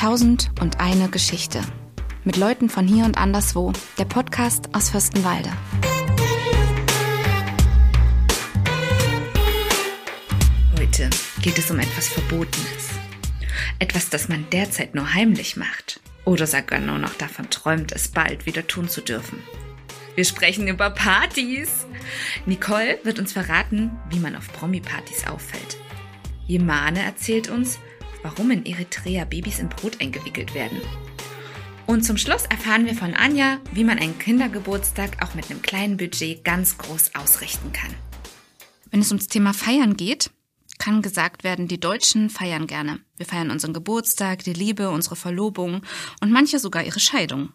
Tausend und eine Geschichte. Mit Leuten von hier und anderswo. Der Podcast aus Fürstenwalde. Heute geht es um etwas Verbotenes. Etwas, das man derzeit nur heimlich macht. Oder sogar nur noch davon träumt, es bald wieder tun zu dürfen. Wir sprechen über Partys. Nicole wird uns verraten, wie man auf Promi-Partys auffällt. Jemane erzählt uns, warum in Eritrea Babys in Brot eingewickelt werden. Und zum Schluss erfahren wir von Anja, wie man einen Kindergeburtstag auch mit einem kleinen Budget ganz groß ausrichten kann. Wenn es ums Thema Feiern geht, kann gesagt werden, die Deutschen feiern gerne. Wir feiern unseren Geburtstag, die Liebe, unsere Verlobung und manche sogar ihre Scheidung.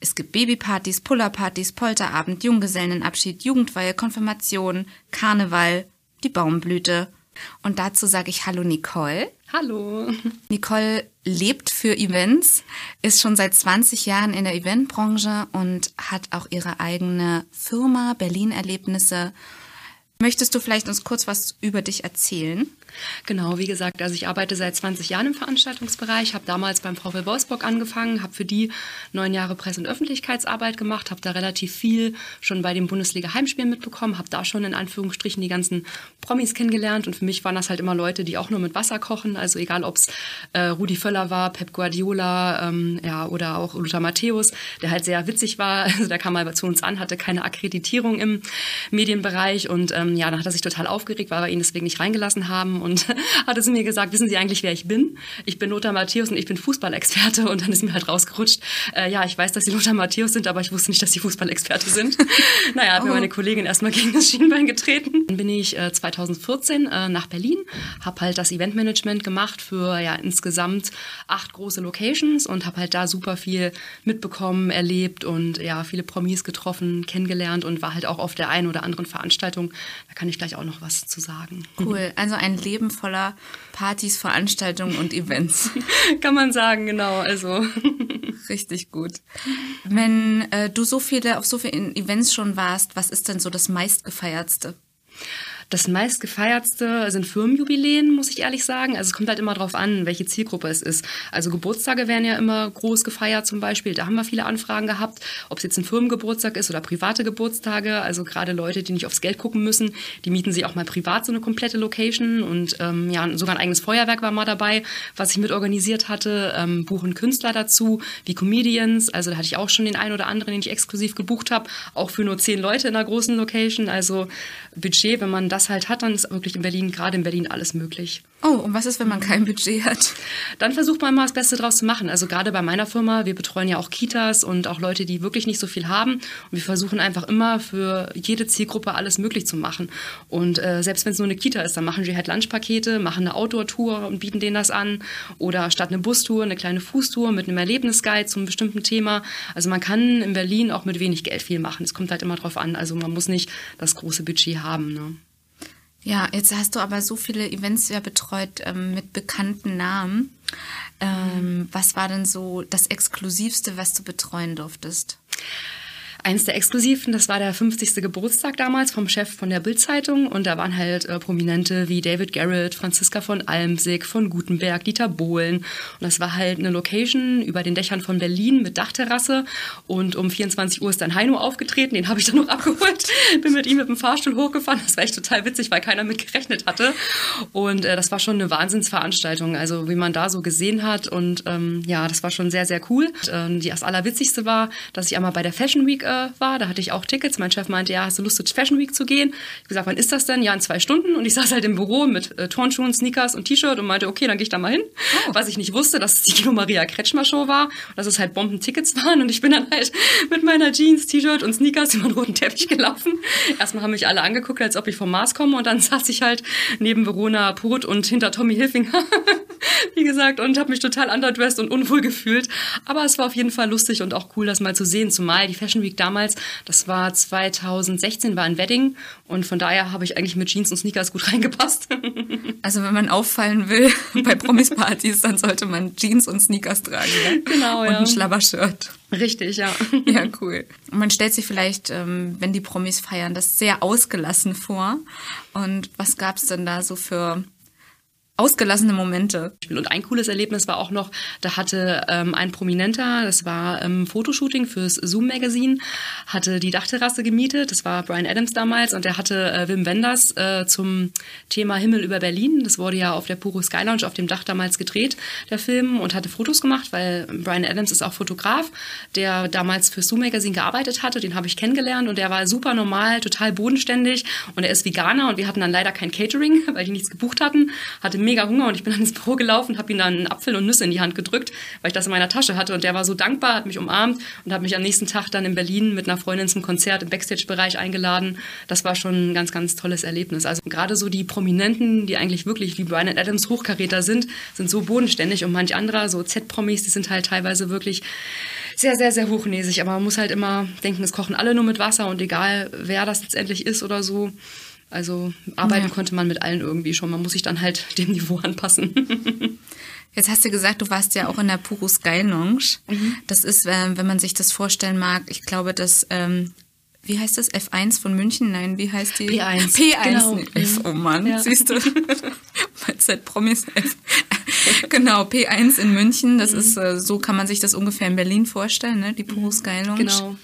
Es gibt Babypartys, Pullerpartys, Polterabend, Junggesellenabschied, Jugendweihe, Konfirmation, Karneval, die Baumblüte. Und dazu sage ich Hallo Nicole. Hallo. Nicole lebt für Events, ist schon seit 20 Jahren in der Eventbranche und hat auch ihre eigene Firma Berlin Erlebnisse. Möchtest du vielleicht uns kurz was über dich erzählen? Genau, wie gesagt, also ich arbeite seit 20 Jahren im Veranstaltungsbereich, habe damals beim VfL Wolfsburg angefangen, habe für die neun Jahre Presse- und Öffentlichkeitsarbeit gemacht, habe da relativ viel schon bei den Bundesliga-Heimspielen mitbekommen, habe da schon in Anführungsstrichen die ganzen Promis kennengelernt und für mich waren das halt immer Leute, die auch nur mit Wasser kochen, also egal ob es äh, Rudi Völler war, Pep Guardiola ähm, ja, oder auch Lothar Matthäus, der halt sehr witzig war, also der kam mal zu uns an, hatte keine Akkreditierung im Medienbereich und ähm, ja, dann hat er sich total aufgeregt, weil wir ihn deswegen nicht reingelassen haben und hatte sie mir gesagt, wissen Sie eigentlich, wer ich bin? Ich bin Lothar Matthäus und ich bin Fußballexperte und dann ist mir halt rausgerutscht, äh, ja, ich weiß, dass Sie Lothar Matthäus sind, aber ich wusste nicht, dass Sie Fußballexperte sind. naja, hat oh. mir meine Kollegin erstmal gegen das Schienbein getreten. Dann bin ich äh, 2014 äh, nach Berlin, habe halt das Eventmanagement gemacht für ja insgesamt acht große Locations und habe halt da super viel mitbekommen, erlebt und ja, viele Promis getroffen, kennengelernt und war halt auch auf der einen oder anderen Veranstaltung. Da kann ich gleich auch noch was zu sagen. Cool, also ein Leben voller Partys, Veranstaltungen und Events. Kann man sagen, genau. Also richtig gut. Wenn äh, du so viele auf so vielen Events schon warst, was ist denn so das meistgefeiertste? Das meistgefeiertste sind Firmenjubiläen, muss ich ehrlich sagen. Also es kommt halt immer darauf an, welche Zielgruppe es ist. Also Geburtstage werden ja immer groß gefeiert zum Beispiel. Da haben wir viele Anfragen gehabt, ob es jetzt ein Firmengeburtstag ist oder private Geburtstage. Also gerade Leute, die nicht aufs Geld gucken müssen, die mieten sich auch mal privat so eine komplette Location. Und ähm, ja, sogar ein eigenes Feuerwerk war mal dabei, was ich mit organisiert hatte. Ähm, buchen Künstler dazu, wie Comedians. Also da hatte ich auch schon den einen oder anderen, den ich exklusiv gebucht habe. Auch für nur zehn Leute in einer großen Location. Also Budget, wenn man das das halt hat, dann ist wirklich in Berlin, gerade in Berlin, alles möglich. Oh, und was ist, wenn man kein Budget hat? Dann versucht man mal das Beste draus zu machen. Also gerade bei meiner Firma, wir betreuen ja auch Kitas und auch Leute, die wirklich nicht so viel haben. Und wir versuchen einfach immer für jede Zielgruppe alles möglich zu machen. Und äh, selbst wenn es nur eine Kita ist, dann machen wir halt Lunchpakete, machen eine Outdoor-Tour und bieten denen das an. Oder statt eine Bustour, eine kleine Fußtour mit einem Erlebnisguide zum bestimmten Thema. Also man kann in Berlin auch mit wenig Geld viel machen. Es kommt halt immer drauf an. Also man muss nicht das große Budget haben. Ne? Ja, jetzt hast du aber so viele Events ja betreut ähm, mit bekannten Namen. Ähm, was war denn so das Exklusivste, was du betreuen durftest? Eins der Exklusiven, das war der 50. Geburtstag damals vom Chef von der Bildzeitung. Und da waren halt äh, Prominente wie David Garrett, Franziska von Almsig, von Gutenberg, Dieter Bohlen. Und das war halt eine Location über den Dächern von Berlin mit Dachterrasse. Und um 24 Uhr ist dann Heino aufgetreten, den habe ich dann noch abgeholt, bin mit ihm mit dem Fahrstuhl hochgefahren, das war echt total witzig, weil keiner mit gerechnet hatte. Und äh, das war schon eine Wahnsinnsveranstaltung, also wie man da so gesehen hat. Und ähm, ja, das war schon sehr, sehr cool. Und, äh, die das Allerwitzigste war, dass ich einmal bei der Fashion Week äh, war. Da hatte ich auch Tickets. Mein Chef meinte, ja, hast du Lust, zur Fashion Week zu gehen? Ich habe gesagt, wann ist das denn? Ja, in zwei Stunden. Und ich saß halt im Büro mit äh, Turnschuhen, Sneakers und T-Shirt und meinte, okay, dann gehe ich da mal hin. Oh. Was ich nicht wusste, dass es die Kilo Maria Kretschmer Show war und dass es halt Bombentickets waren. Und ich bin dann halt mit meiner Jeans, T-Shirt und Sneakers über den roten Teppich gelaufen. Erstmal haben mich alle angeguckt, als ob ich vom Mars komme. Und dann saß ich halt neben Verona Put und hinter Tommy Hilfinger. Wie gesagt, und habe mich total underdressed und unwohl gefühlt. Aber es war auf jeden Fall lustig und auch cool, das mal zu sehen. Zumal die Fashion Week damals, das war 2016, war ein Wedding und von daher habe ich eigentlich mit Jeans und Sneakers gut reingepasst. Also wenn man auffallen will bei Promis-Partys, dann sollte man Jeans und Sneakers tragen. Ne? Genau, und ja. ein Schlabbershirt. Richtig, ja. Ja, cool. Und man stellt sich vielleicht, ähm, wenn die Promis feiern, das sehr ausgelassen vor. Und was gab es denn da so für ausgelassene Momente. Und ein cooles Erlebnis war auch noch, da hatte ähm, ein Prominenter, das war ähm, Fotoshooting fürs Zoom Magazine, hatte die Dachterrasse gemietet, das war Brian Adams damals und der hatte äh, Wim Wenders äh, zum Thema Himmel über Berlin, das wurde ja auf der Puro Sky Lounge auf dem Dach damals gedreht, der Film, und hatte Fotos gemacht, weil Brian Adams ist auch Fotograf, der damals fürs Zoom Magazine gearbeitet hatte, den habe ich kennengelernt und der war super normal, total bodenständig und er ist Veganer und wir hatten dann leider kein Catering, weil die nichts gebucht hatten, hatte mega Hunger und ich bin dann ins Büro gelaufen, habe ihm dann einen Apfel und Nüsse in die Hand gedrückt, weil ich das in meiner Tasche hatte und der war so dankbar, hat mich umarmt und hat mich am nächsten Tag dann in Berlin mit einer Freundin zum Konzert im Backstage-Bereich eingeladen. Das war schon ein ganz, ganz tolles Erlebnis. Also gerade so die Prominenten, die eigentlich wirklich wie Brian Adams Hochkaräter sind, sind so bodenständig und manch anderer, so Z-Promis, die sind halt teilweise wirklich sehr, sehr, sehr hochnäsig. Aber man muss halt immer denken, es kochen alle nur mit Wasser und egal wer das letztendlich ist oder so, also arbeiten ja. konnte man mit allen irgendwie schon. Man muss sich dann halt dem Niveau anpassen. Jetzt hast du gesagt, du warst ja auch in der Puro Sky Lounge. Mhm. Das ist, äh, wenn man sich das vorstellen mag, ich glaube, dass ähm, wie heißt das? F1 von München? Nein, wie heißt die? P1. P1. Genau. F, oh Mann, ja. siehst du? Mein Z-Promis. genau, P1 in München. Das mhm. ist, äh, so kann man sich das ungefähr in Berlin vorstellen, ne? Die Puro Sky Lounge. Genau.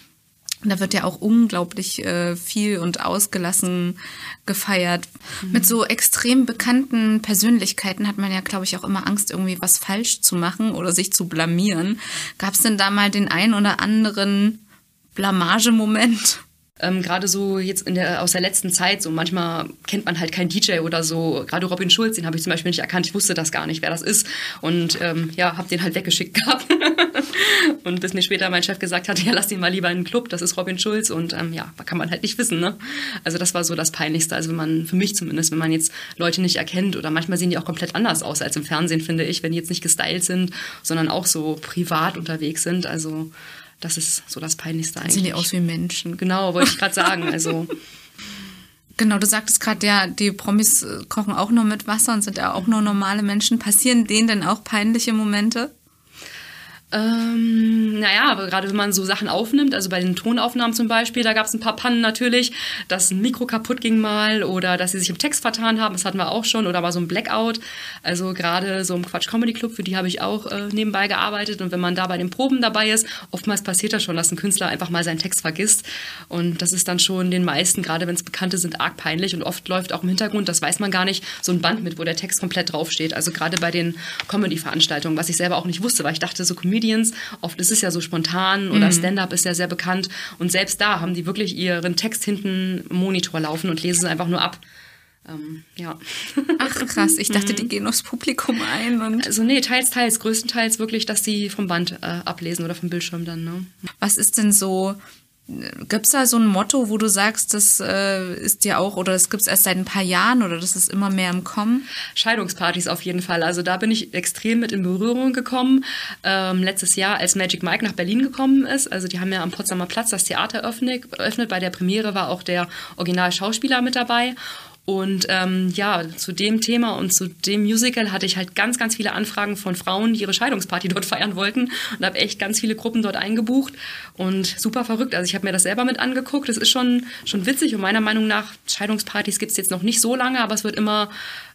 Da wird ja auch unglaublich äh, viel und ausgelassen gefeiert. Mhm. Mit so extrem bekannten Persönlichkeiten hat man ja, glaube ich, auch immer Angst, irgendwie was falsch zu machen oder sich zu blamieren. Gab es denn da mal den ein oder anderen Blamagemoment? Ähm, gerade so jetzt in der, aus der letzten Zeit, so manchmal kennt man halt keinen DJ oder so. Gerade Robin Schulz, den habe ich zum Beispiel nicht erkannt. Ich wusste das gar nicht, wer das ist. Und ähm, ja, habe den halt weggeschickt gehabt. und bis mir später mein Chef gesagt hat, ja, lass ihn mal lieber in den Club, das ist Robin Schulz. Und ähm, ja, kann man halt nicht wissen. Ne? Also das war so das Peinlichste. Also wenn man, für mich zumindest, wenn man jetzt Leute nicht erkennt oder manchmal sehen die auch komplett anders aus als im Fernsehen, finde ich, wenn die jetzt nicht gestylt sind, sondern auch so privat unterwegs sind. Also das ist so das Peinlichste eigentlich. Sehen die aus wie Menschen. Genau, wollte ich gerade sagen. Also Genau, du sagtest gerade, ja, die Promis äh, kochen auch nur mit Wasser und sind ja auch nur normale Menschen. Passieren denen denn auch peinliche Momente? Ähm, naja, aber gerade wenn man so Sachen aufnimmt, also bei den Tonaufnahmen zum Beispiel, da gab es ein paar Pannen natürlich, dass ein Mikro kaputt ging mal oder dass sie sich im Text vertan haben, das hatten wir auch schon, oder war so ein Blackout. Also gerade so im Quatsch Comedy Club, für die habe ich auch äh, nebenbei gearbeitet und wenn man da bei den Proben dabei ist, oftmals passiert das schon, dass ein Künstler einfach mal seinen Text vergisst und das ist dann schon den meisten, gerade wenn es Bekannte sind, arg peinlich und oft läuft auch im Hintergrund, das weiß man gar nicht, so ein Band mit, wo der Text komplett draufsteht. Also gerade bei den Comedy-Veranstaltungen, was ich selber auch nicht wusste, weil ich dachte, so Comedy Comedians, oft ist es ja so spontan oder mhm. Stand-up ist ja sehr bekannt und selbst da haben die wirklich ihren Text hinten im Monitor laufen und lesen es einfach nur ab. Ähm, ja. Ach krass, ich dachte, die mhm. gehen aufs Publikum ein und. Also nee, teils, teils, größtenteils wirklich, dass sie vom Band äh, ablesen oder vom Bildschirm dann. Ne? Was ist denn so Gibt es da so ein Motto, wo du sagst, das äh, ist dir auch, oder das gibt es erst seit ein paar Jahren oder das ist immer mehr im Kommen? Scheidungspartys auf jeden Fall. Also da bin ich extrem mit in Berührung gekommen. Ähm, letztes Jahr, als Magic Mike nach Berlin gekommen ist. Also die haben ja am Potsdamer Platz das Theater eröffnet. Bei der Premiere war auch der Originalschauspieler mit dabei. Und ähm, ja, zu dem Thema und zu dem Musical hatte ich halt ganz, ganz viele Anfragen von Frauen, die ihre Scheidungsparty dort feiern wollten und habe echt ganz viele Gruppen dort eingebucht und super verrückt. Also ich habe mir das selber mit angeguckt. Es ist schon, schon witzig und meiner Meinung nach, Scheidungspartys gibt es jetzt noch nicht so lange, aber es wird immer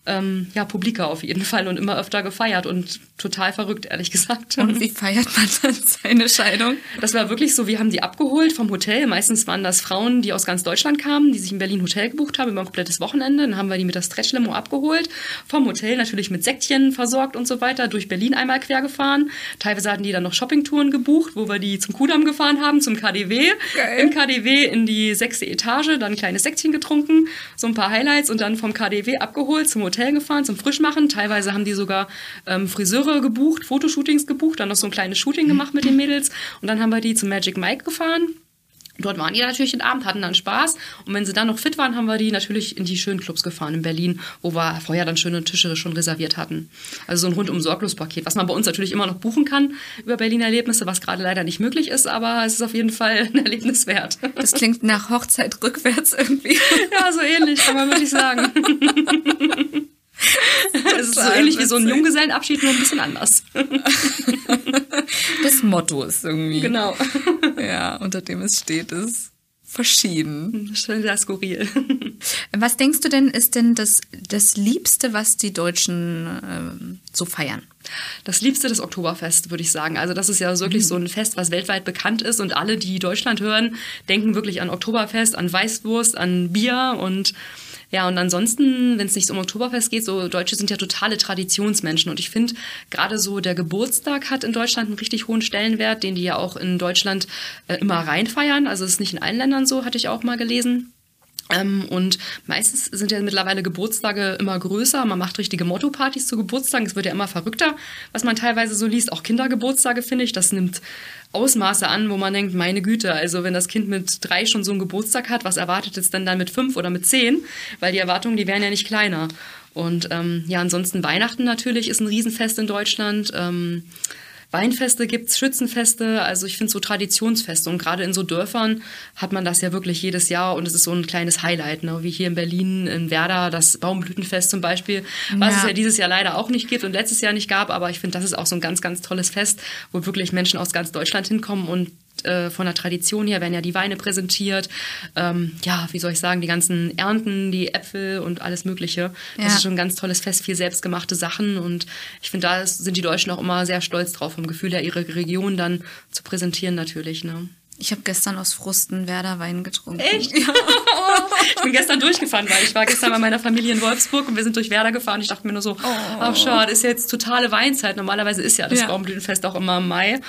ähm, ja, publiker auf jeden Fall und immer öfter gefeiert und total verrückt, ehrlich gesagt. Und wie feiert man dann seine Scheidung? Das war wirklich so, wir haben die abgeholt vom Hotel. Meistens waren das Frauen, die aus ganz Deutschland kamen, die sich in Berlin Hotel gebucht haben über ein komplettes Wochenende. Dann haben wir die mit der Stretch-Limo abgeholt, vom Hotel natürlich mit Säckchen versorgt und so weiter, durch Berlin einmal quer gefahren. Teilweise hatten die dann noch Shoppingtouren gebucht, wo wir die zum Kudamm gefahren haben, zum KDW. Geil. Im KDW in die sechste Etage, dann ein kleines Säckchen getrunken, so ein paar Highlights und dann vom KDW abgeholt zum Hotel Hotel gefahren zum Frischmachen. Teilweise haben die sogar ähm, Friseure gebucht, Fotoshootings gebucht, dann noch so ein kleines Shooting gemacht mit den Mädels. Und dann haben wir die zum Magic Mike gefahren. Dort waren die natürlich den Abend, hatten dann Spaß. Und wenn sie dann noch fit waren, haben wir die natürlich in die schönen Clubs gefahren in Berlin, wo wir vorher dann schöne Tische schon reserviert hatten. Also so ein rundum sorglos Paket, was man bei uns natürlich immer noch buchen kann über Berliner Erlebnisse, was gerade leider nicht möglich ist, aber es ist auf jeden Fall ein Erlebnis wert. Das klingt nach Hochzeit rückwärts irgendwie. Ja, so ähnlich, kann man wirklich sagen. Es ist so ähnlich wie so ein Junggesellenabschied, nur ein bisschen anders. Das Motto ist irgendwie. Genau. Ja, unter dem es steht, ist verschieden. Schon sehr skurril. Was denkst du denn, ist denn das, das Liebste, was die Deutschen ähm, so feiern? Das Liebste das Oktoberfest, würde ich sagen. Also das ist ja wirklich mhm. so ein Fest, was weltweit bekannt ist und alle, die Deutschland hören, denken wirklich an Oktoberfest, an Weißwurst, an Bier und ja, und ansonsten, wenn es nicht um Oktoberfest geht, so Deutsche sind ja totale Traditionsmenschen. Und ich finde, gerade so der Geburtstag hat in Deutschland einen richtig hohen Stellenwert, den die ja auch in Deutschland äh, immer reinfeiern. Also es ist nicht in allen Ländern so, hatte ich auch mal gelesen. Ähm, und meistens sind ja mittlerweile Geburtstage immer größer. Man macht richtige Motto-Partys zu Geburtstagen. Es wird ja immer verrückter, was man teilweise so liest. Auch Kindergeburtstage, finde ich. Das nimmt Ausmaße an, wo man denkt, meine Güte, also wenn das Kind mit drei schon so einen Geburtstag hat, was erwartet es denn dann mit fünf oder mit zehn? Weil die Erwartungen, die wären ja nicht kleiner. Und ähm, ja, ansonsten Weihnachten natürlich ist ein Riesenfest in Deutschland. Ähm, Weinfeste gibt's, Schützenfeste, also ich finde so Traditionsfeste und gerade in so Dörfern hat man das ja wirklich jedes Jahr und es ist so ein kleines Highlight, ne? wie hier in Berlin, in Werder, das Baumblütenfest zum Beispiel, was ja. es ja dieses Jahr leider auch nicht gibt und letztes Jahr nicht gab, aber ich finde, das ist auch so ein ganz, ganz tolles Fest, wo wirklich Menschen aus ganz Deutschland hinkommen und äh, von der Tradition her werden ja die Weine präsentiert. Ähm, ja, wie soll ich sagen, die ganzen Ernten, die Äpfel und alles Mögliche. Das ja. ist schon ein ganz tolles Fest, viel selbstgemachte Sachen. Und ich finde, da sind die Deutschen auch immer sehr stolz drauf, vom Gefühl her, ihre Region dann zu präsentieren natürlich. Ne? Ich habe gestern aus Frusten Werder Wein getrunken. Echt? Ja. ich bin gestern durchgefahren, weil ich war gestern bei meiner Familie in Wolfsburg und wir sind durch Werder gefahren. Ich dachte mir nur so, oh, oh schade, ist jetzt totale Weinzeit. Normalerweise ist ja das ja. Baumblütenfest auch immer im Mai.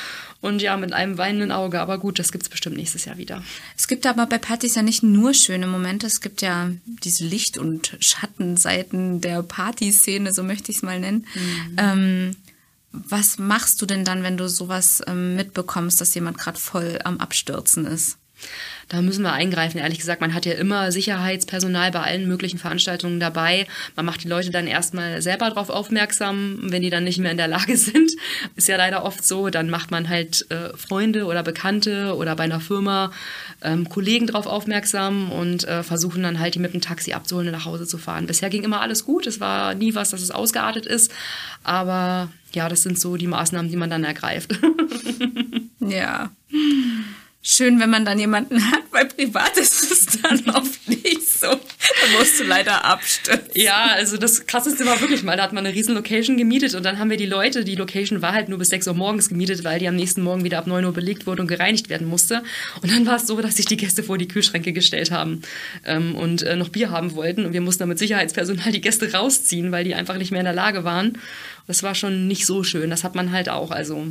Und ja, mit einem weinenden Auge. Aber gut, das gibt's bestimmt nächstes Jahr wieder. Es gibt aber bei Partys ja nicht nur schöne Momente. Es gibt ja diese Licht- und Schattenseiten der Partyszene, so möchte ich es mal nennen. Mhm. Ähm, was machst du denn dann, wenn du sowas ähm, mitbekommst, dass jemand gerade voll am Abstürzen ist? Da müssen wir eingreifen. Ehrlich gesagt, man hat ja immer Sicherheitspersonal bei allen möglichen Veranstaltungen dabei. Man macht die Leute dann erstmal selber darauf aufmerksam, wenn die dann nicht mehr in der Lage sind. Ist ja leider oft so. Dann macht man halt äh, Freunde oder Bekannte oder bei einer Firma ähm, Kollegen darauf aufmerksam und äh, versuchen dann halt die mit dem Taxi abzuholen und nach Hause zu fahren. Bisher ging immer alles gut. Es war nie was, dass es ausgeartet ist. Aber ja, das sind so die Maßnahmen, die man dann ergreift. ja schön, wenn man dann jemanden hat, weil privat ist es dann oft nicht so. Da musst du leider abstürzen. Ja, also das krasseste war wirklich mal, da hat man eine riesen Location gemietet und dann haben wir die Leute, die Location war halt nur bis 6 Uhr morgens gemietet, weil die am nächsten Morgen wieder ab 9 Uhr belegt wurde und gereinigt werden musste. Und dann war es so, dass sich die Gäste vor die Kühlschränke gestellt haben ähm, und äh, noch Bier haben wollten und wir mussten dann mit Sicherheitspersonal die Gäste rausziehen, weil die einfach nicht mehr in der Lage waren. Das war schon nicht so schön. Das hat man halt auch, also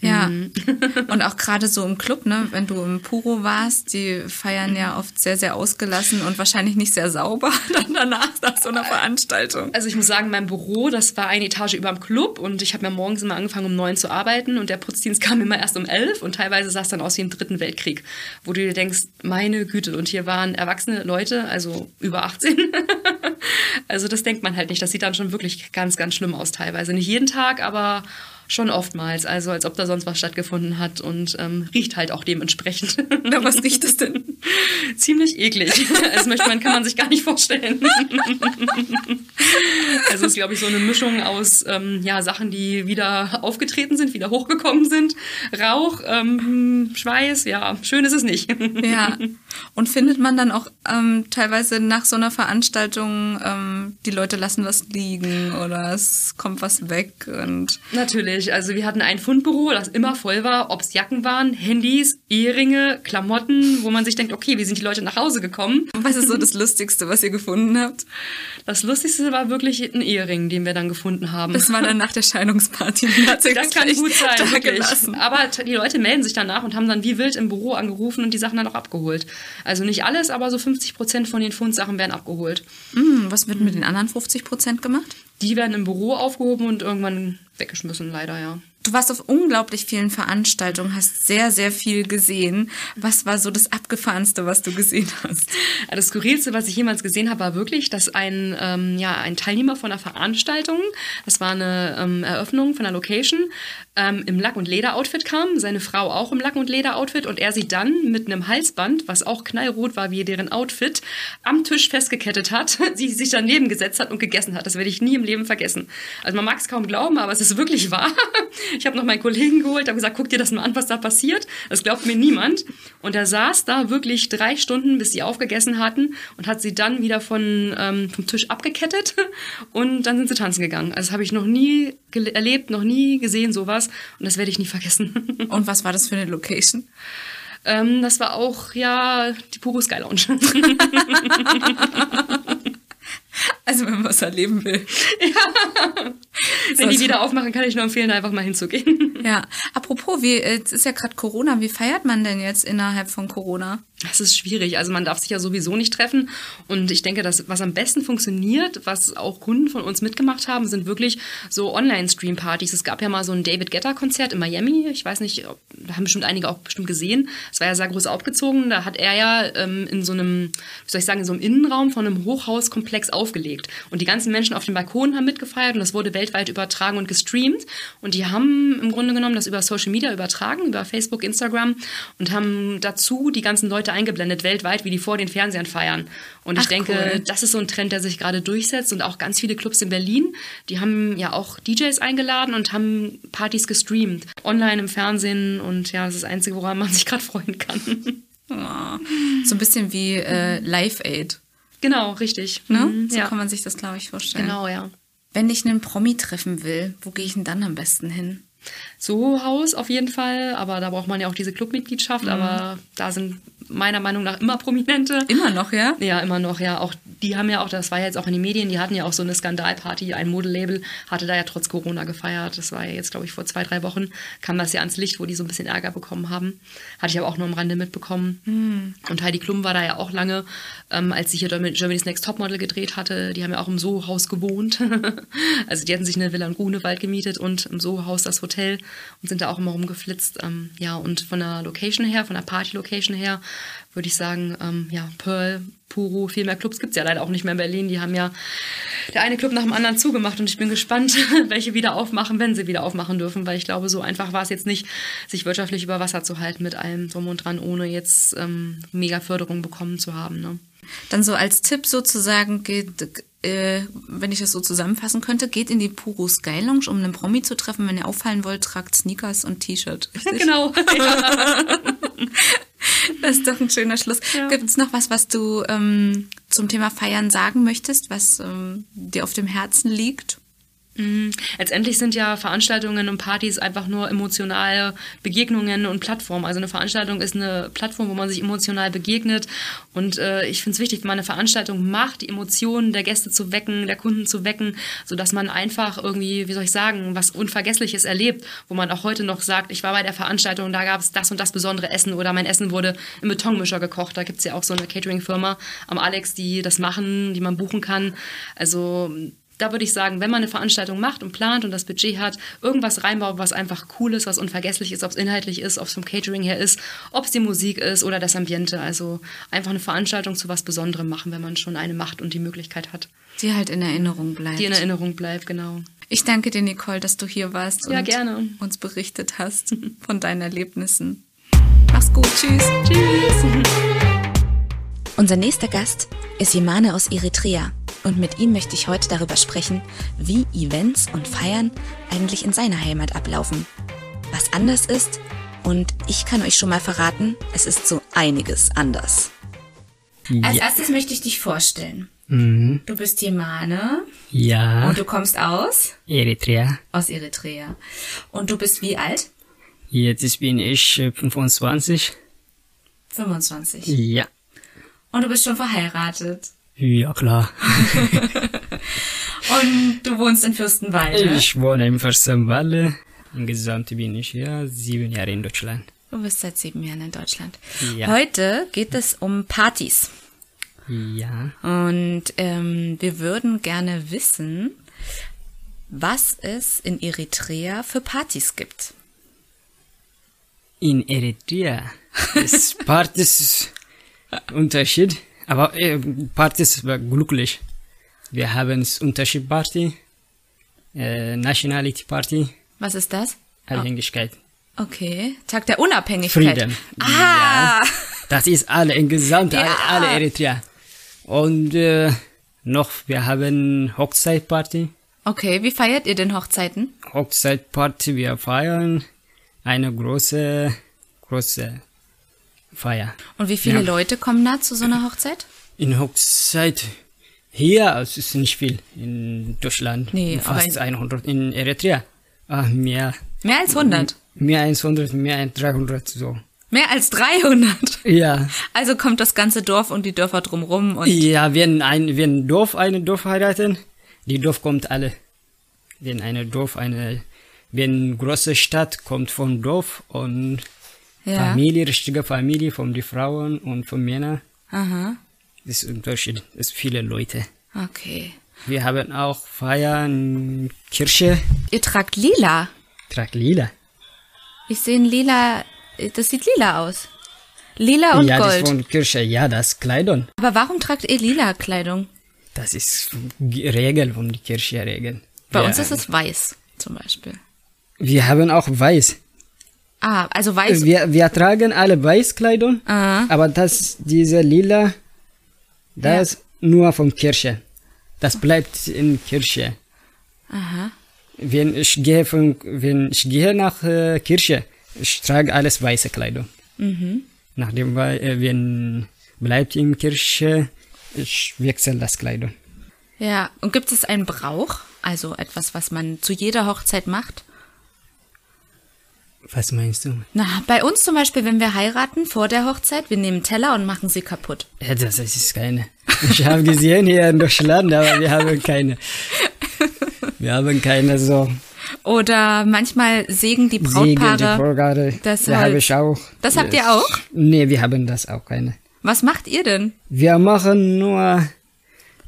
ja. Mhm. Und auch gerade so im Club, ne, wenn du im Puro warst, die feiern ja oft sehr, sehr ausgelassen und wahrscheinlich nicht sehr sauber dann danach nach so einer Veranstaltung. Also ich muss sagen, mein Büro, das war eine Etage über dem Club und ich habe ja morgens immer angefangen um neun zu arbeiten und der Putzdienst kam immer erst um elf und teilweise sah es dann aus wie im dritten Weltkrieg, wo du dir denkst, meine Güte, und hier waren erwachsene Leute, also über 18. also das denkt man halt nicht. Das sieht dann schon wirklich ganz, ganz schlimm aus teilweise. Nicht jeden Tag, aber Schon oftmals, also als ob da sonst was stattgefunden hat und ähm, riecht halt auch dementsprechend. Na, was riecht es denn? Ziemlich eklig. Das möchte man, kann man sich gar nicht vorstellen. also es ist, glaube ich, so eine Mischung aus ähm, ja, Sachen, die wieder aufgetreten sind, wieder hochgekommen sind. Rauch, ähm, Schweiß, ja, schön ist es nicht. Ja. Und findet man dann auch ähm, teilweise nach so einer Veranstaltung, ähm, die Leute lassen was liegen oder es kommt was weg und. Natürlich natürlich. Also wir hatten ein Fundbüro, das immer voll war, ob es Jacken waren, Handys, Eheringe, Klamotten, wo man sich denkt, okay, wie sind die Leute nach Hause gekommen? Was ist so das Lustigste, was ihr gefunden habt? Das Lustigste war wirklich ein Ehering, den wir dann gefunden haben. Das war dann nach der Scheidungsparty. das kann gut sein, wirklich. Aber die Leute melden sich danach und haben dann wie wild im Büro angerufen und die Sachen dann auch abgeholt. Also nicht alles, aber so 50 Prozent von den Fundsachen werden abgeholt. Mm, was wird mit den anderen 50 Prozent gemacht? Die werden im Büro aufgehoben und irgendwann weggeschmissen, leider, ja. Du warst auf unglaublich vielen Veranstaltungen, hast sehr, sehr viel gesehen. Was war so das Abgefahrenste, was du gesehen hast? Das Skurrilste, was ich jemals gesehen habe, war wirklich, dass ein, ähm, ja, ein Teilnehmer von einer Veranstaltung, das war eine ähm, Eröffnung von einer Location, ähm, im Lack- und Leder-Outfit kam, seine Frau auch im Lack- und Leder-Outfit und er sie dann mit einem Halsband, was auch knallrot war wie deren Outfit, am Tisch festgekettet hat, sie sich daneben gesetzt hat und gegessen hat. Das werde ich nie im Leben vergessen. Also man mag es kaum glauben, aber es ist wirklich wahr. Ich habe noch meinen Kollegen geholt, habe gesagt, guck dir das mal an, was da passiert. Das glaubt mir niemand. Und er saß da wirklich drei Stunden, bis sie aufgegessen hatten und hat sie dann wieder von, ähm, vom Tisch abgekettet und dann sind sie tanzen gegangen. Also das habe ich noch nie erlebt, noch nie gesehen, sowas und das werde ich nie vergessen. Und was war das für eine Location? Ähm, das war auch, ja, die Puro Sky Lounge. Also wenn man was erleben will. Ja. Wenn die wieder aufmachen, kann ich nur empfehlen, einfach mal hinzugehen. Ja. Apropos, wie, es ist ja gerade Corona. Wie feiert man denn jetzt innerhalb von Corona? Das ist schwierig. Also man darf sich ja sowieso nicht treffen. Und ich denke, dass was am besten funktioniert, was auch Kunden von uns mitgemacht haben, sind wirklich so Online-Stream-Partys. Es gab ja mal so ein David Guetta-Konzert in Miami. Ich weiß nicht, da haben bestimmt einige auch bestimmt gesehen. Es war ja sehr groß aufgezogen. Da hat er ja ähm, in so einem, wie soll ich sagen, in so einem Innenraum von einem Hochhauskomplex aufgelegt. Und die ganzen Menschen auf dem Balkon haben mitgefeiert und das wurde weltweit übertragen und gestreamt. Und die haben im Grunde genommen das über Social Media übertragen, über Facebook, Instagram und haben dazu die ganzen Leute eingeblendet weltweit, wie die vor den Fernsehern feiern. Und ich Ach, denke, cool. das ist so ein Trend, der sich gerade durchsetzt und auch ganz viele Clubs in Berlin, die haben ja auch DJs eingeladen und haben Partys gestreamt, online im Fernsehen und ja, das ist das Einzige, woran man sich gerade freuen kann. Oh, so ein bisschen wie äh, Live Aid. Genau, richtig. Ne? Mhm, so ja. kann man sich das, glaube ich, vorstellen. Genau, ja. Wenn ich einen Promi treffen will, wo gehe ich denn dann am besten hin? Soho-Haus auf jeden Fall, aber da braucht man ja auch diese Clubmitgliedschaft, mhm. aber da sind meiner Meinung nach immer Prominente. Immer noch, ja? Ja, immer noch, ja. Auch die haben ja auch, das war ja jetzt auch in den Medien, die hatten ja auch so eine Skandalparty. Ein Modelabel hatte da ja trotz Corona gefeiert. Das war ja jetzt, glaube ich, vor zwei, drei Wochen kam das ja ans Licht, wo die so ein bisschen Ärger bekommen haben. Hatte ich aber auch nur am Rande mitbekommen. Mhm. Und Heidi Klum war da ja auch lange, ähm, als sie hier Germany's Next Topmodel gedreht hatte. Die haben ja auch im Soho-Haus gewohnt. also die hatten sich eine Villa in Grunewald gemietet und im Soho-Haus das Hotel und sind da auch immer rumgeflitzt. Ähm, ja, und von der Location her, von der Party-Location her, würde ich sagen, ähm, ja, Pearl, Puro, viel mehr Clubs gibt es ja leider auch nicht mehr in Berlin. Die haben ja der eine Club nach dem anderen zugemacht und ich bin gespannt, welche wieder aufmachen, wenn sie wieder aufmachen dürfen, weil ich glaube, so einfach war es jetzt nicht, sich wirtschaftlich über Wasser zu halten mit allem drum und dran, ohne jetzt ähm, mega Förderung bekommen zu haben. Ne? Dann so als Tipp sozusagen geht, äh, wenn ich das so zusammenfassen könnte, geht in die Puro Sky Lounge, um einen Promi zu treffen. Wenn ihr auffallen wollt, tragt Sneakers und T-Shirt. Genau. Das ist doch ein schöner Schluss. Ja. Gibt es noch was, was du ähm, zum Thema Feiern sagen möchtest, was ähm, dir auf dem Herzen liegt? Mhm. Letztendlich sind ja Veranstaltungen und Partys einfach nur emotionale Begegnungen und Plattformen. Also eine Veranstaltung ist eine Plattform, wo man sich emotional begegnet. Und äh, ich finde es wichtig, wenn man eine Veranstaltung macht, die Emotionen der Gäste zu wecken, der Kunden zu wecken, sodass man einfach irgendwie, wie soll ich sagen, was Unvergessliches erlebt, wo man auch heute noch sagt, ich war bei der Veranstaltung, da gab es das und das besondere Essen oder mein Essen wurde im Betonmischer gekocht. Da gibt es ja auch so eine Catering-Firma am Alex, die das machen, die man buchen kann. Also da würde ich sagen, wenn man eine Veranstaltung macht und plant und das Budget hat, irgendwas reinbauen, was einfach cool ist, was unvergesslich ist, ob es inhaltlich ist, ob es vom Catering her ist, ob es die Musik ist oder das Ambiente. Also einfach eine Veranstaltung zu was Besonderem machen, wenn man schon eine macht und die Möglichkeit hat. Die halt in Erinnerung bleibt. Die in Erinnerung bleibt, genau. Ich danke dir, Nicole, dass du hier warst ja, und gerne. uns berichtet hast von deinen Erlebnissen. Mach's gut. Tschüss. Tschüss. Unser nächster Gast ist Imane aus Eritrea und mit ihm möchte ich heute darüber sprechen, wie Events und Feiern eigentlich in seiner Heimat ablaufen, was anders ist und ich kann euch schon mal verraten, es ist so einiges anders. Ja. Als erstes möchte ich dich vorstellen. Mhm. Du bist Jemane. Ja. Und du kommst aus? Eritrea. Aus Eritrea. Und du bist wie alt? Jetzt bin ich 25. 25? Ja. Und du bist schon verheiratet? Ja, klar. Und du wohnst in Fürstenwalde? Ich wohne in Fürstenwalde. Insgesamt bin ich ja sieben Jahre in Deutschland. Du bist seit sieben Jahren in Deutschland. Ja. Heute geht es um Partys. Ja. Und ähm, wir würden gerne wissen, was es in Eritrea für Partys gibt. In Eritrea ist Partys Unterschied. Aber äh, Partys war glücklich. Wir haben Unterschied Party, äh, Nationality Party. Was ist das? Abhängigkeit. Oh. Okay, Tag der Unabhängigkeit. Frieden. Ah! Ja, das ist alle in Gesamt, ja. alle, alle Eritrea. Und äh, noch, wir haben Hochzeitparty. Okay, wie feiert ihr denn Hochzeiten? Hochzeitparty, wir feiern eine große, große Feier. Und wie viele Ja. Leute kommen da zu so einer Hochzeit? In Hochzeit hier es ist nicht viel in Deutschland. Nee, aber fast in- 100 in Eritrea. Ah, mehr Mehr als 100. mehr als 100, mehr als 300 so. Mehr als 300. Ja. Also kommt das ganze Dorf und die Dörfer drumrum und Ja, wenn ein wenn Dorf eine Dorf heiraten, die Dorf kommt alle. Wenn eine Dorf eine wenn große Stadt kommt von Dorf und ja. Familie, richtige Familie von die Frauen und von Männern. Aha. Das ist Unterschied. Das ist viele Leute. Okay. Wir haben auch Feiern, Kirche, Ihr tragt lila. tragt lila. Ich sehe ein lila, das sieht lila aus. Lila und ja, das Gold. von Kirche, ja, das Kleidung. Aber warum tragt ihr lila Kleidung? Das ist Regel von der Kirche Regel. Bei wir, uns ist es weiß, zum Beispiel. Wir haben auch weiß. Ah, also weiß. Wir, wir tragen alle Weißkleidung, Ah. aber das, diese lila, das nur von Kirche. Das bleibt in Kirche. Aha. Wenn ich gehe von, wenn ich gehe nach äh, Kirche, ich trage alles weiße Kleidung. Mhm. Nachdem, äh, wenn bleibt in Kirche, ich wechsle das Kleidung. Ja. Und gibt es einen Brauch? Also etwas, was man zu jeder Hochzeit macht? Was meinst du? Na, bei uns zum Beispiel, wenn wir heiraten vor der Hochzeit, wir nehmen Teller und machen sie kaputt. Ja, das ist keine. Ich habe gesehen hier in Deutschland, aber wir haben keine. Wir haben keine so Oder manchmal sägen die Brautpaare. die Vorgabe. das Holz. habe ich auch. Das habt ihr auch? Nee, wir haben das auch keine. Was macht ihr denn? Wir machen nur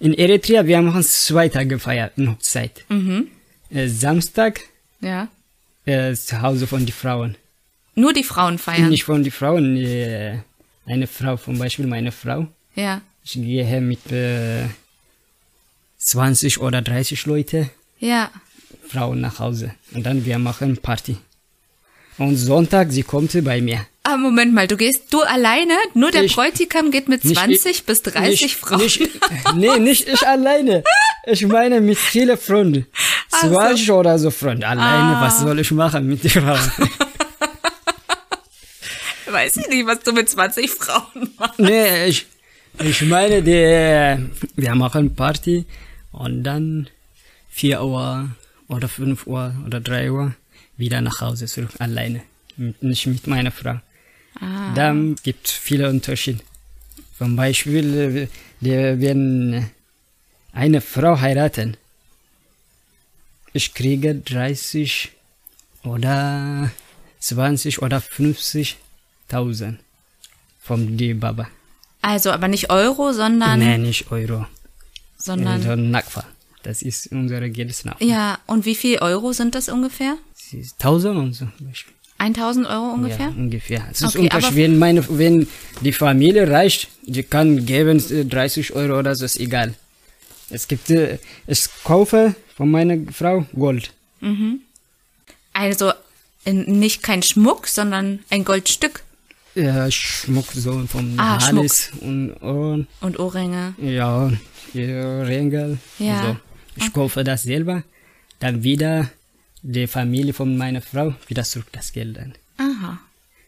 in Eritrea, wir machen zwei Tage Feier in Hochzeit. Mhm. Äh, Samstag Ja. Äh, zu Hause von den Frauen. Nur die Frauen feiern. Nicht von den Frauen, äh, eine Frau, zum Beispiel meine Frau. Ja. Ich gehe mit äh, 20 oder 30 Leute, Ja. Frauen nach Hause. Und dann wir machen Party. Und Sonntag, sie kommt bei mir. Ah, Moment mal, du gehst du alleine? Nur der Ich- Bräutigam geht mit Nicht 20 ich- bis 30 nicht, Frauen. Nicht, nee, nicht ich alleine. Ich meine mit vielen Freunden. Ach so. 20 oder so Freunde. Alleine, Ah. was soll ich machen mit Frauen? Weiß ich nicht, was du mit 20 Frauen machst. nee, ich, ich meine, die, wir machen Party und dann 4 Uhr oder 5 Uhr oder 3 Uhr wieder nach Hause zurück. Alleine. Mit, nicht mit meiner Frau. Ah. Dann gibt es viele Unterschiede. Zum Beispiel, äh, wenn eine Frau heiraten, ich kriege 30 oder 20 oder 50.000 vom die Baba. Also, aber nicht Euro, sondern, Nee, nicht Euro. sondern, Unser Nakfa. Das ist unsere Geldnachfa. ja, und wie viel Euro sind das ungefähr? 1000 und so. zum Beispiel. 1000 Euro ungefähr? Ja, ungefähr. Es ist Okay, aber- Unterschied. Wenn, meine, wenn die Familie reicht, die kann geben äh, 30 Euro oder so, ist egal. Es gibt, äh, ich kaufe von meiner Frau Gold. Also, in, nicht kein Schmuck, sondern ein Goldstück Ja, Schmuck so vom Ah, Hals und Ohren. und Ohrringe. Ja, ja, Ringe. Ja. So. Ich kaufe das selber. Dann wieder die Familie von meiner Frau wieder zurück das Geld dann. Aha,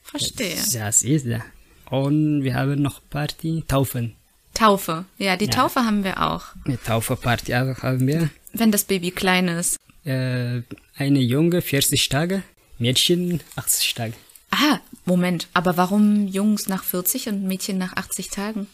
verstehe. Das ist da. Und wir haben noch Party, Taufen. Taufe. Ja, die Taufe haben wir auch. Eine Taufe-Party haben wir. Wenn das Baby klein ist. Äh, eine Junge 40 Tage, Mädchen 80 Tage. Ah, Moment. Aber warum Jungs nach 40 und Mädchen nach 80 Tagen?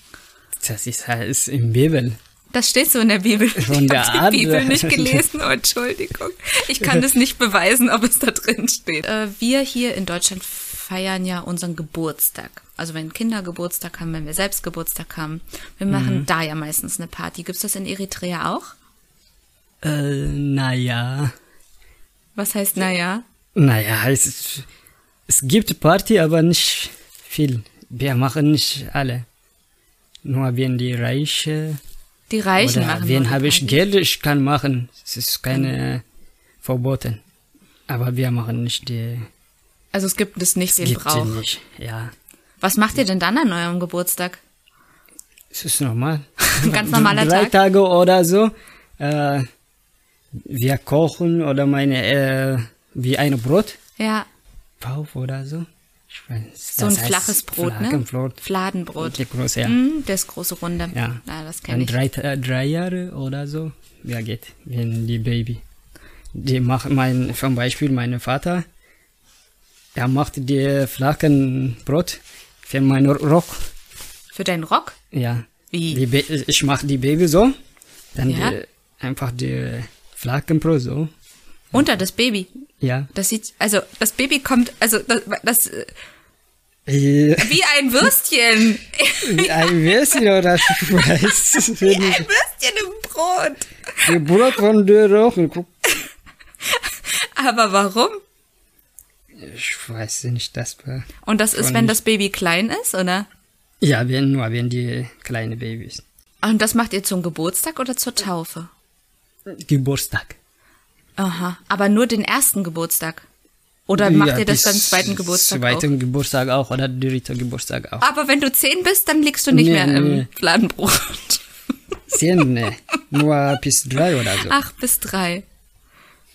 Das ist ist im Bibel. Das steht so in der Bibel. Von ich habe die. Bibel nicht gelesen. Oh, Entschuldigung. Ich kann das nicht beweisen, ob es da drin steht. Äh, wir hier in Deutschland feiern ja unseren Geburtstag. Also wenn Kinder Geburtstag haben, wenn wir selbst Geburtstag haben. Wir machen da ja meistens eine Party. Gibt's das in Eritrea auch? Äh, naja. Was heißt naja? Naja, es, es gibt Party, aber nicht viel. Wir machen nicht alle. Nur wenn die Reiche Die Reichen oder machen wenn habe ich. Geld, ich kann machen. Es ist keine verboten. Aber wir machen nicht die. Also es gibt es nicht Es den gibt Brauch. sie nicht. Ja, Was macht ihr denn dann an eurem Geburtstag? es ist normal. Ein ganz normaler Drei Tag? Tage oder so. Äh, wir kochen oder meine äh, wie ein Brot. Ja. Pauf oder so. Ich weiß, So ein flaches Brot, ne? Fladenbrot. Fladenbrot. Die große, ja. Mm, das große Runde. Ja. ja das kenne ich. drei, drei Jahre oder so, ja geht, wenn die Baby. Die macht mein, zum Beispiel mein Vater, er macht die flachen Brot für meinen Rock, Für deinen Rock? ja. Wie? Ich mache die Baby so, dann Ja. die, einfach die flachen Brot so, Unter das Baby. ja. Das sieht, also das Baby kommt, also das, das äh, wie ein Würstchen. Wie ein Würstchen oder ich weiß es wie ein Würstchen im Brot. Die Brot von der Rock, guck, Aber warum? Ich weiß nicht, das war. Und das ist, wenn das Baby klein ist, oder? Ja, wenn, nur wenn die kleine Babys. Und das macht ihr zum Geburtstag oder zur Taufe? Geburtstag. Aha. Aber nur den ersten Geburtstag. Oder macht Ja, ihr das dann zweiten Geburtstag Zweiten Geburtstag auch oder dritten Geburtstag auch. auch? Aber wenn du zehn bist, dann liegst du nicht Nee, mehr im nee. Fladenbrot. Zehn, ne. Nur bis drei oder so. Ach, bis drei.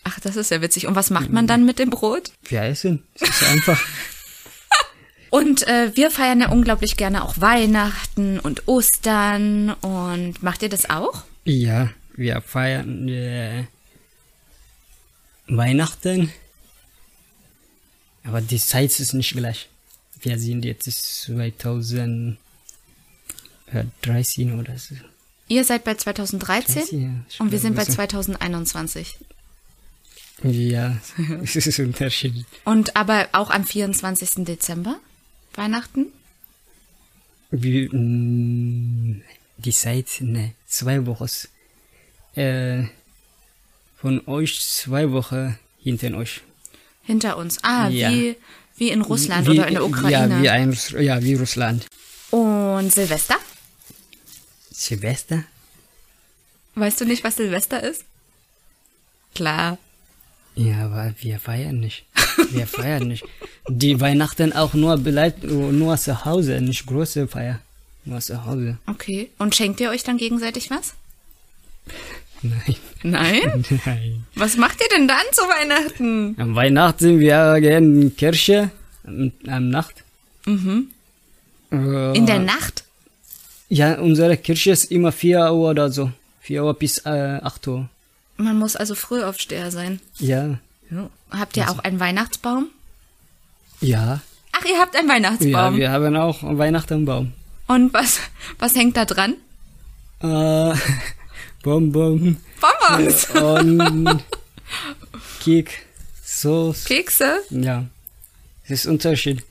Ach, das ist ja witzig. Und was macht man dann mit dem Brot? Wir essen. Es ist einfach. Und äh, wir feiern ja unglaublich gerne auch Weihnachten und Ostern. Und macht ihr das auch? Ja, wir feiern äh, Weihnachten. Aber die Zeit ist nicht gleich. Wir sind jetzt 2013 oder so. Ihr seid bei 2013 13, ja, und wir sind bei glaube so. 2021. Ja, es ist unterschiedlich. Und aber auch am 24. Dezember? Weihnachten? Wie, mh, die Zeit, ne, zwei Wochen. Äh, von euch zwei Wochen hinter euch. Hinter uns. Ah, Ja. wie, wie in Russland Wie- oder in der Ukraine. Ja, wie, ein, ja, wie Russland. Und Silvester? Silvester? Weißt du nicht, was Silvester ist? Klar. Ja, aber wir feiern nicht. Wir feiern nicht. Die Weihnachten auch nur bleibt nur zu Hause, nicht große Feier. Nur zu Hause. Okay. Und schenkt ihr euch dann gegenseitig was? Nein. Nein? Nein. Was macht ihr denn dann zu Weihnachten? Am Weihnachten wir gehen in die Kirche am, am Nacht. Mhm. Äh, In der Nacht? Ja, unsere Kirche ist immer 4 Uhr oder so. 4 Uhr bis äh, 8 Uhr. Man muss also Frühaufsteher sein. Ja. Habt ihr auch einen Weihnachtsbaum? Ja. Ach, ihr habt einen Ja, Weihnachtsbaum. wir haben auch einen Weihnachtenbaum. Und was, was hängt da dran? Äh, Bonbon Bonbons, und Kek, Sauce. Kekse, Ja. Es ist Unterschied.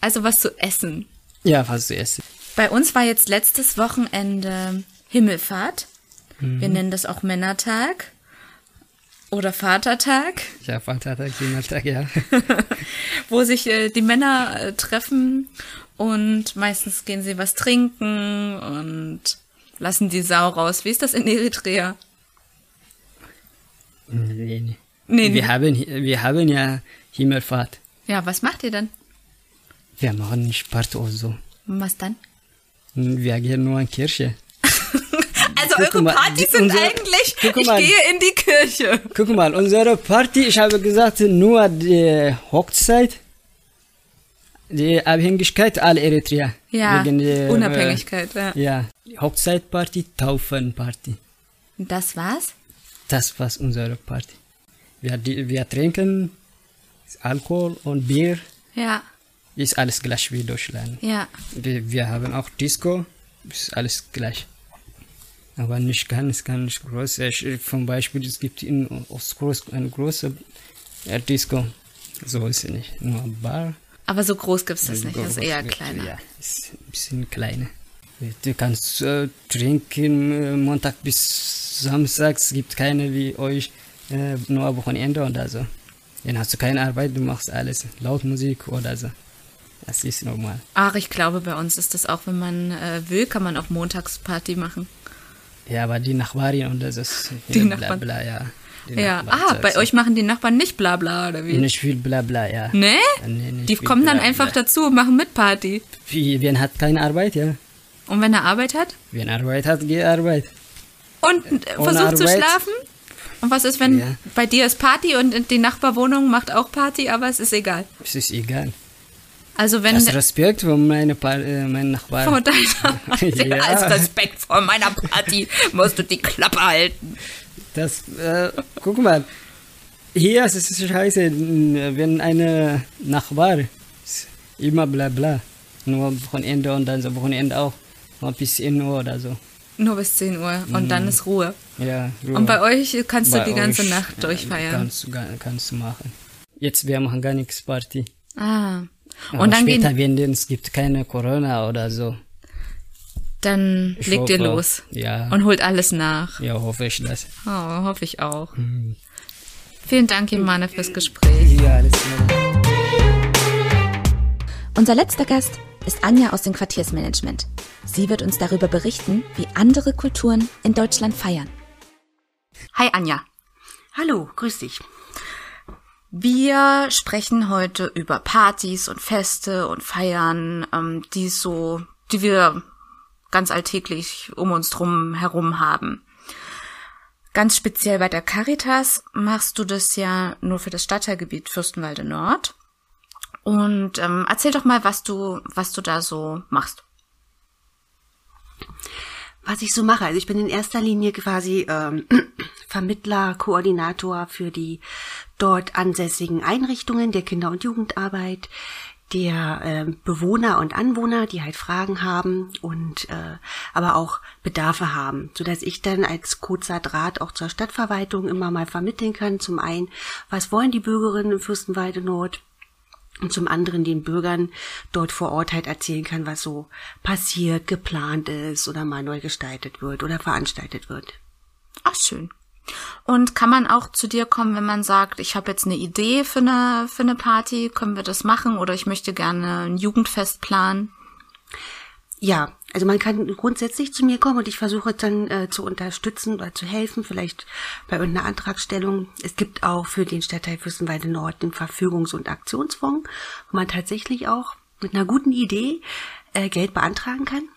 also was zu essen. Ja, was zu essen. Bei uns war jetzt letztes Wochenende Himmelfahrt. Wir nennen das auch Männertag oder Vatertag, Ja, Vatertag, Kindertag, ja. wo sich äh, die Männer äh, treffen und meistens gehen sie was trinken und lassen die Sau raus. Wie ist das in Eritrea? nee, nee. Nee. Wir haben, wir haben ja Himmelfahrt. Ja, was macht ihr dann? Wir machen nicht Party oder so. Was dann? Wir gehen nur in die Kirche. Also eure mal, Partys sind unsere- eigentlich, ich mal. gehe in die Kirche. Guck mal, unsere Party, ich habe gesagt, nur die Hochzeit, die Abhängigkeit aller Eritrea. Ja, der, Unabhängigkeit, ja. Äh, ja, Hochzeitparty, Taufenparty. Das war's? Das war unsere Party. Wir, die- wir trinken Alkohol und Bier, Ja, ist alles gleich wie Deutschland. ja. Wir, wir haben auch Disco, ist alles gleich. Aber nicht ganz, ganz groß. Ich- Zum Beispiel, es gibt in Ostgroß eine große äh, Disco. So ist es nicht. Nur Bar. Aber so groß gibt's das nicht, das ist eher Groß- kleiner. Ja, ist ein bisschen kleiner. Du kannst äh, trinken äh, Montag bis Samstag. Es gibt keine wie euch, äh, nur Wochenende oder so. Dann hast du keine Arbeit, du machst alles. Laut Musik oder so. Das ist normal. Ach, ich glaube, bei uns ist das auch, wenn man äh, will, kann man auch Montagsparty machen. Ja, aber die Nachbarin und das ist Die bla, Nachbarn. Bla, ja. Die Ja, Nachbarn, ah, bei so. euch machen die Nachbarn nicht bla bla oder wie? Nicht viel bla bla, ja. Ne? Nee, nicht Die kommen dann bla, einfach dazu und machen mit Party. Wie, wer hat keine Arbeit, ja. Und wenn er Arbeit hat? Wer Arbeit hat, geht Arbeit. Und äh, versucht zu Arbeit? schlafen? Und was ist, wenn Ja. bei dir ist Party und die Nachbarwohnung macht auch Party, aber es ist egal? Es ist egal. Also wenn Das Respekt von meiner äh, meinen Nachbarn. vor deiner Ja. als Respekt vor meiner Party musst du die Klappe halten. Das, äh, guck mal, hier ist es scheiße, wenn eine Nachbar immer bla bla. Nur Wochenende und dann so Wochenende auch. Mal bis 10 Uhr oder so. Nur bis 10 Uhr und dann ist Ruhe. Ja, Ruhe. Und bei euch kannst du Bei die ganze euch, Nacht durchfeiern. Kannst, du kannst du machen. Jetzt, wir machen gar nichts Party. Ah. Aber Und dann, später, gehen, wenn es gibt keine Corona oder so. dann Ich legt ihr hoffe, los Ja, und holt alles nach. ja, hoffe ich das. Oh, hoffe ich auch. Vielen Dank, Imane, fürs Gespräch. Ja, alles klar. Unser letzter Gast ist Anja aus dem Quartiersmanagement. Sie wird uns darüber berichten, wie andere Kulturen in Deutschland feiern. Hi, Anja. Hallo, grüß dich. Wir sprechen heute über Partys und Feste und Feiern, ähm, die so, die wir ganz alltäglich um uns drum herum haben. Ganz speziell bei der Caritas machst du das ja nur für das Stadtteilgebiet Fürstenwalde Nord. Und ähm, erzähl doch mal, was du, was du da so machst. Was ich so mache, also ich bin in erster Linie quasi ähm, Vermittler, Koordinator für die dort ansässigen Einrichtungen der Kinder- und Jugendarbeit, der äh, Bewohner und Anwohner, die halt Fragen haben und äh, aber auch Bedarfe haben, so dass ich dann als kurzer Draht auch zur Stadtverwaltung immer mal vermitteln kann. Zum einen, was wollen die Bürgerinnen im Fürstenwalde Nord? Und zum anderen den Bürgern dort vor Ort halt erzählen kann, was so passiert, geplant ist oder mal neu gestaltet wird oder veranstaltet wird. Ach, schön. Und kann man auch zu dir kommen, wenn man sagt, ich habe jetzt eine Idee für eine, für eine Party, können wir das machen oder ich möchte gerne ein Jugendfest planen? Ja, also man kann grundsätzlich zu mir kommen und ich versuche dann äh, zu unterstützen oder zu helfen, vielleicht bei irgendeiner Antragstellung. Es gibt auch für den Stadtteil Fürstenwalde Nord den Verfügungs- und Aktionsfonds, wo man tatsächlich auch mit einer guten Idee äh, Geld beantragen kann.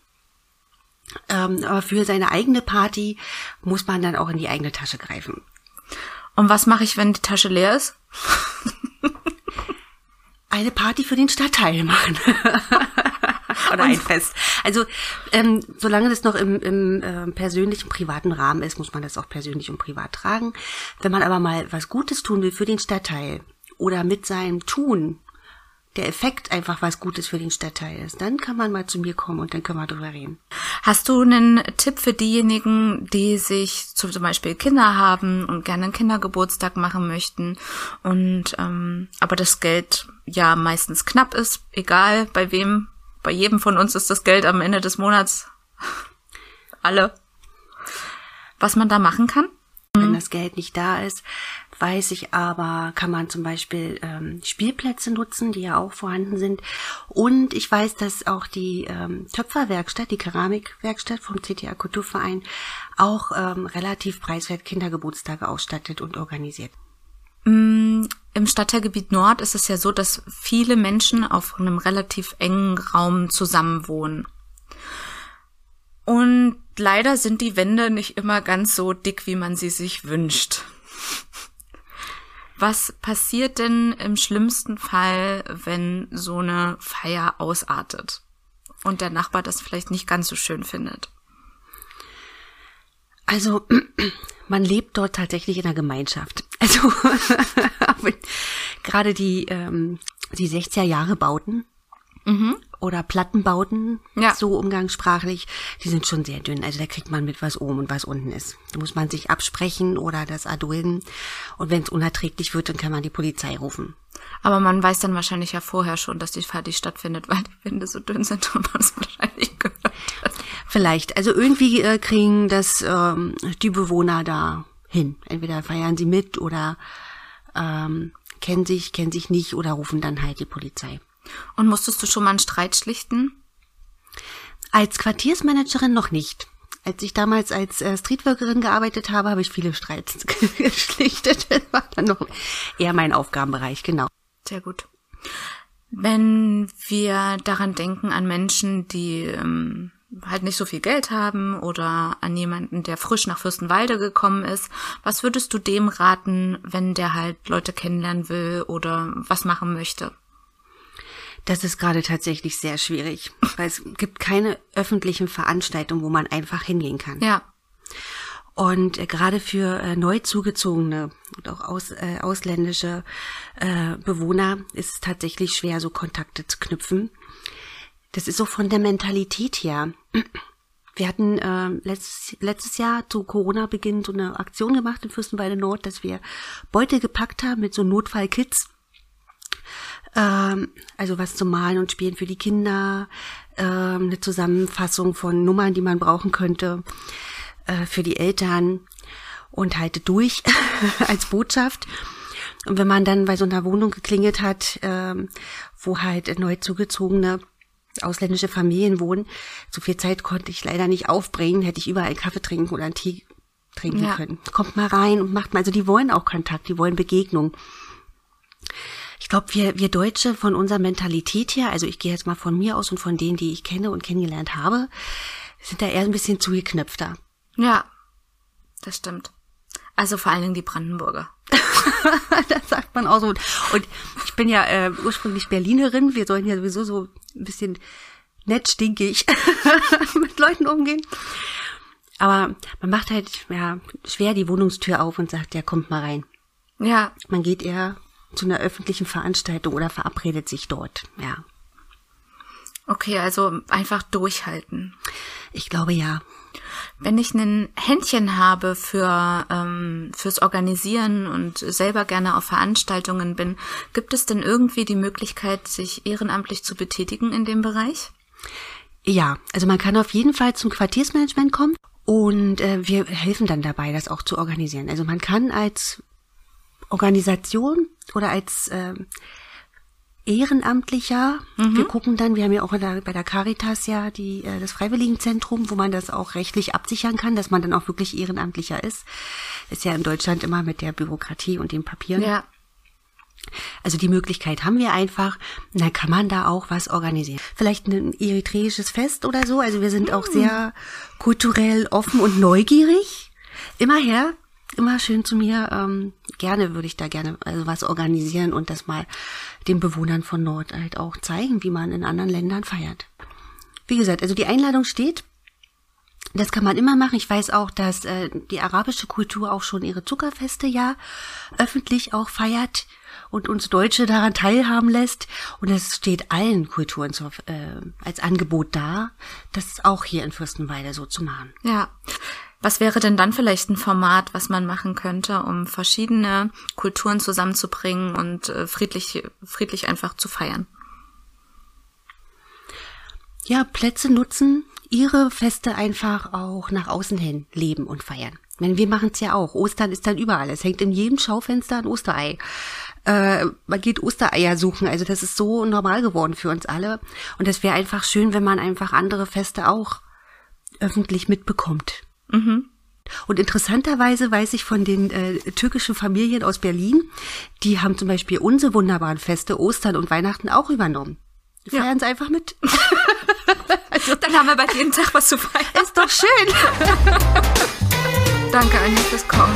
Ähm, aber für seine eigene Party muss man dann auch in die eigene Tasche greifen. Und was mache ich, wenn die Tasche leer ist? eine Party für den Stadtteil machen. Oder ein Fest. Also ähm, solange das noch im, im äh, persönlichen, privaten Rahmen ist, muss man das auch persönlich und privat tragen. Wenn man aber mal was Gutes tun will für den Stadtteil oder mit seinem Tun der Effekt einfach was Gutes für den Stadtteil ist, dann kann man mal zu mir kommen und dann können wir drüber reden. Hast du einen Tipp für diejenigen, die sich zum Beispiel Kinder haben und gerne einen Kindergeburtstag machen möchten und ähm, aber das Geld ja meistens knapp ist, egal bei wem, bei jedem von uns ist das Geld am Ende des Monats alle. Was man da machen kann? Wenn das Geld nicht da ist, weiß ich aber, kann man zum Beispiel ähm, Spielplätze nutzen, die ja auch vorhanden sind. Und ich weiß, dass auch die ähm, Töpferwerkstatt, die Keramikwerkstatt vom CTA Kulturverein auch ähm, relativ preiswert Kindergeburtstage ausstattet und organisiert. Im Stadtteilgebiet Nord ist es ja so, dass viele Menschen auf einem relativ engen Raum zusammenwohnen. Und leider sind die Wände nicht immer ganz so dick, wie man sie sich wünscht. Was passiert denn im schlimmsten Fall, wenn so eine Feier ausartet und der Nachbar das vielleicht nicht ganz so schön findet? Also man lebt dort tatsächlich in einer Gemeinschaft. Also gerade die ähm, die 60er Jahre Bauten oder Plattenbauten, Ja. so umgangssprachlich, die sind schon sehr dünn. Also da kriegt man mit, was oben und was unten ist. Da muss man sich absprechen oder das erdulden. Und wenn es unerträglich wird, dann kann man die Polizei rufen. Aber man weiß dann wahrscheinlich ja vorher schon, dass die Party stattfindet, weil die Wände so dünn sind und man es wahrscheinlich gehört hat. Vielleicht. Also irgendwie äh, kriegen das ähm, die Bewohner da hin. Entweder feiern sie mit oder ähm, kennen sich, kennen sich nicht oder rufen dann halt die Polizei. Und musstest du schon mal einen Streit schlichten? Als Quartiersmanagerin noch nicht. Als ich damals als äh, Streetworkerin gearbeitet habe, habe ich viele Streits geschlichtet. Das war dann noch eher mein Aufgabenbereich, genau. Sehr gut. Wenn wir daran denken an Menschen, die ähm, halt nicht so viel Geld haben oder an jemanden, der frisch nach Fürstenwalde gekommen ist, was würdest du dem raten, wenn der halt Leute kennenlernen will oder was machen möchte? Das ist gerade tatsächlich sehr schwierig, weil es gibt keine öffentlichen Veranstaltungen, wo man einfach hingehen kann. Ja. Und äh, gerade für äh, neu zugezogene und auch aus, äh, ausländische äh, Bewohner ist es tatsächlich schwer, so Kontakte zu knüpfen. Das ist so von der Mentalität her. Wir hatten äh, letztes, letztes Jahr zu Corona-Beginn so eine Aktion gemacht in Fürstenwalde Nord, dass wir Beute gepackt haben mit so Notfallkits. Ähm, also was zum Malen und Spielen für die Kinder, ähm, eine Zusammenfassung von Nummern, die man brauchen könnte äh, für die Eltern und halte durch als Botschaft. Und wenn man dann bei so einer Wohnung geklingelt hat, ähm, wo halt neu zugezogene ausländische Familien wohnen, so viel Zeit konnte ich leider nicht aufbringen, hätte ich überall einen Kaffee trinken oder einen Tee trinken Ja. können. Kommt mal rein und macht mal, also die wollen auch Kontakt, die wollen Begegnung. Ich glaube, wir, wir Deutsche von unserer Mentalität her, also ich gehe jetzt mal von mir aus und von denen, die ich kenne und kennengelernt habe, sind da eher ein bisschen zugeknöpfter. Ja. Das stimmt. Also vor allen Dingen die Brandenburger. das sagt man auch so. Und ich bin ja äh, ursprünglich Berlinerin. Wir sollen ja sowieso so ein bisschen nett stinkig mit Leuten umgehen. Aber man macht halt ja schwer die Wohnungstür auf und sagt, ja, kommt mal rein. Ja. Man geht eher zu einer öffentlichen Veranstaltung oder verabredet sich dort. Ja, Okay, also einfach durchhalten. Ich glaube ja. Wenn ich ein Händchen habe für ähm, fürs Organisieren und selber gerne auf Veranstaltungen bin, gibt es denn irgendwie die Möglichkeit, sich ehrenamtlich zu betätigen in dem Bereich? Ja, also man kann auf jeden Fall zum Quartiersmanagement kommen und äh, wir helfen dann dabei, das auch zu organisieren. Also man kann als Organisation oder als ähm, Ehrenamtlicher, wir gucken dann, wir haben ja auch bei der, bei der Caritas ja die, äh, das Freiwilligenzentrum, wo man das auch rechtlich absichern kann, dass man dann auch wirklich Ehrenamtlicher ist. Ist ja in Deutschland immer mit der Bürokratie und den Papieren. Ja. Also die Möglichkeit haben wir einfach. Dann kann man da auch was organisieren. Vielleicht ein eritreisches Fest oder so. Also wir sind auch sehr kulturell offen und neugierig. Immer her, immer schön zu mir. Ähm, gerne würde ich da gerne also was organisieren und das mal den Bewohnern von Nord halt auch zeigen, wie man in anderen Ländern feiert. Wie gesagt, also die Einladung steht. Das kann man immer machen. Ich weiß auch, dass äh, die arabische Kultur auch schon ihre Zuckerfeste ja öffentlich auch feiert und uns Deutsche daran teilhaben lässt. Und es steht allen Kulturen zur, äh, als Angebot da, das auch hier in Fürstenwalde so zu machen. Ja. Was wäre denn dann vielleicht ein Format, was man machen könnte, um verschiedene Kulturen zusammenzubringen und äh, friedlich, friedlich einfach zu feiern? Ja, Plätze nutzen, ihre Feste einfach auch nach außen hin leben und feiern. Wenn wir machen es ja auch. Ostern ist dann überall. Es hängt in jedem Schaufenster ein Osterei. Äh, man geht Ostereier suchen. Also das ist so normal geworden für uns alle. Und es wäre einfach schön, wenn man einfach andere Feste auch öffentlich mitbekommt. Und interessanterweise weiß ich von den äh, türkischen Familien aus Berlin, die haben zum Beispiel unsere wunderbaren Feste Ostern und Weihnachten auch übernommen. Die Ja. feiern es einfach mit. Dann haben wir bald jeden Tag was zu feiern. Ist doch schön. Danke, Anja, fürs Kommen.